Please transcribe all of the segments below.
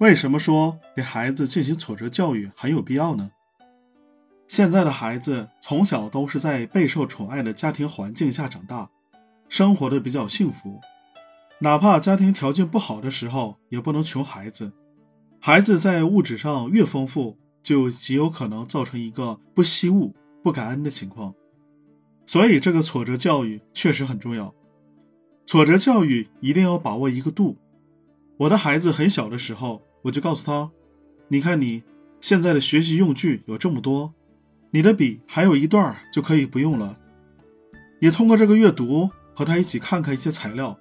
为什么说给孩子进行挫折教育很有必要呢？现在的孩子从小都是在备受宠爱的家庭环境下长大，生活的比较幸福，哪怕家庭条件不好的时候，也不能穷孩子。孩子在物质上越丰富，就极有可能造成一个不惜物、不感恩的情况。所以，这个挫折教育确实很重要。挫折教育一定要把握一个度。我的孩子很小的时候，我就告诉他：“你看，你现在的学习用具有这么多。”你的笔还有一段就可以不用了。也通过这个阅读和他一起看看一些材料，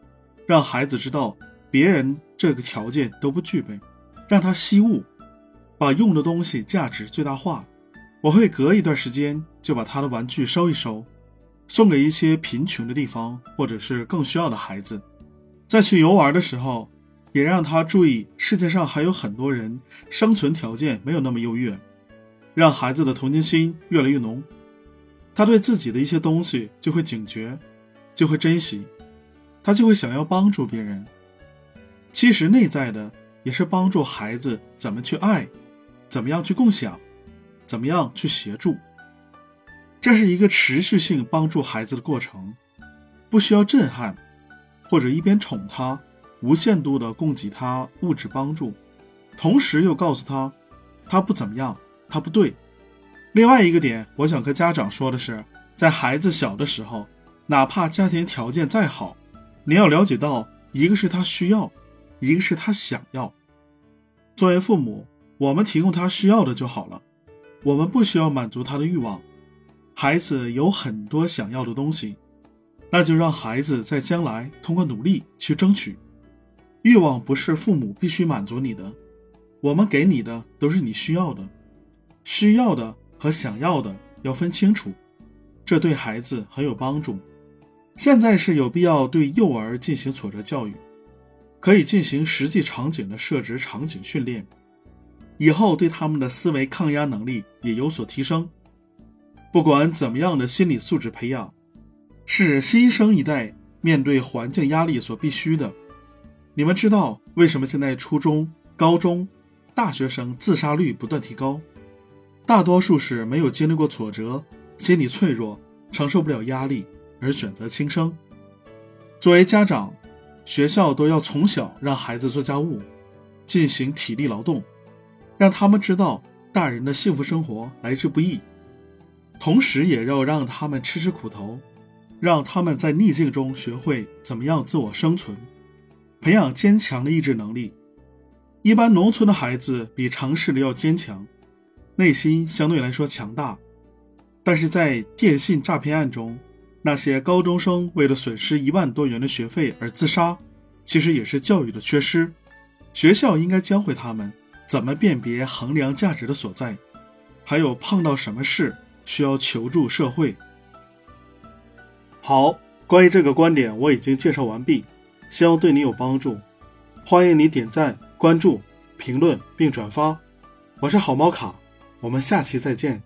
让孩子知道别人这个条件都不具备，让他惜物，把用的东西价值最大化。我会隔一段时间就把他的玩具收一收，送给一些贫穷的地方或者是更需要的孩子。再去游玩的时候，也让他注意世界上还有很多人生存条件没有那么优越。让孩子的同情心越来越浓，他对自己的一些东西就会警觉，就会珍惜，他就会想要帮助别人。其实内在的也是帮助孩子怎么去爱，怎么样去共享，怎么样去协助。这是一个持续性帮助孩子的过程，不需要震撼，或者一边宠他，无限度的供给他物质帮助，同时又告诉他，他不怎么样。他不对。另外一个点，我想和家长说的是，在孩子小的时候，哪怕家庭条件再好，你要了解到，一个是他需要，一个是他想要。作为父母，我们提供他需要的就好了，我们不需要满足他的欲望。孩子有很多想要的东西，那就让孩子在将来通过努力去争取。欲望不是父母必须满足你的，我们给你的都是你需要的。需要的和想要的要分清楚，这对孩子很有帮助。现在是有必要对幼儿进行挫折教育，可以进行实际场景的设置场景训练，以后对他们的思维抗压能力也有所提升。不管怎么样的心理素质培养，是新生一代面对环境压力所必须的。你们知道为什么现在初中、高中、大学生自杀率不断提高？大多数是没有经历过挫折，心理脆弱，承受不了压力而选择轻生。作为家长，学校都要从小让孩子做家务，进行体力劳动，让他们知道大人的幸福生活来之不易，同时也要让他们吃吃苦头，让他们在逆境中学会怎么样自我生存，培养坚强的意志能力。一般农村的孩子比城市的要坚强。内心相对来说强大，但是在电信诈骗案中，那些高中生为了损失一万多元的学费而自杀，其实也是教育的缺失。学校应该教会他们怎么辨别衡量价值的所在，还有碰到什么事需要求助社会。好，关于这个观点我已经介绍完毕，希望对你有帮助。欢迎你点赞、关注、评论并转发。我是好猫卡。我们下期再见。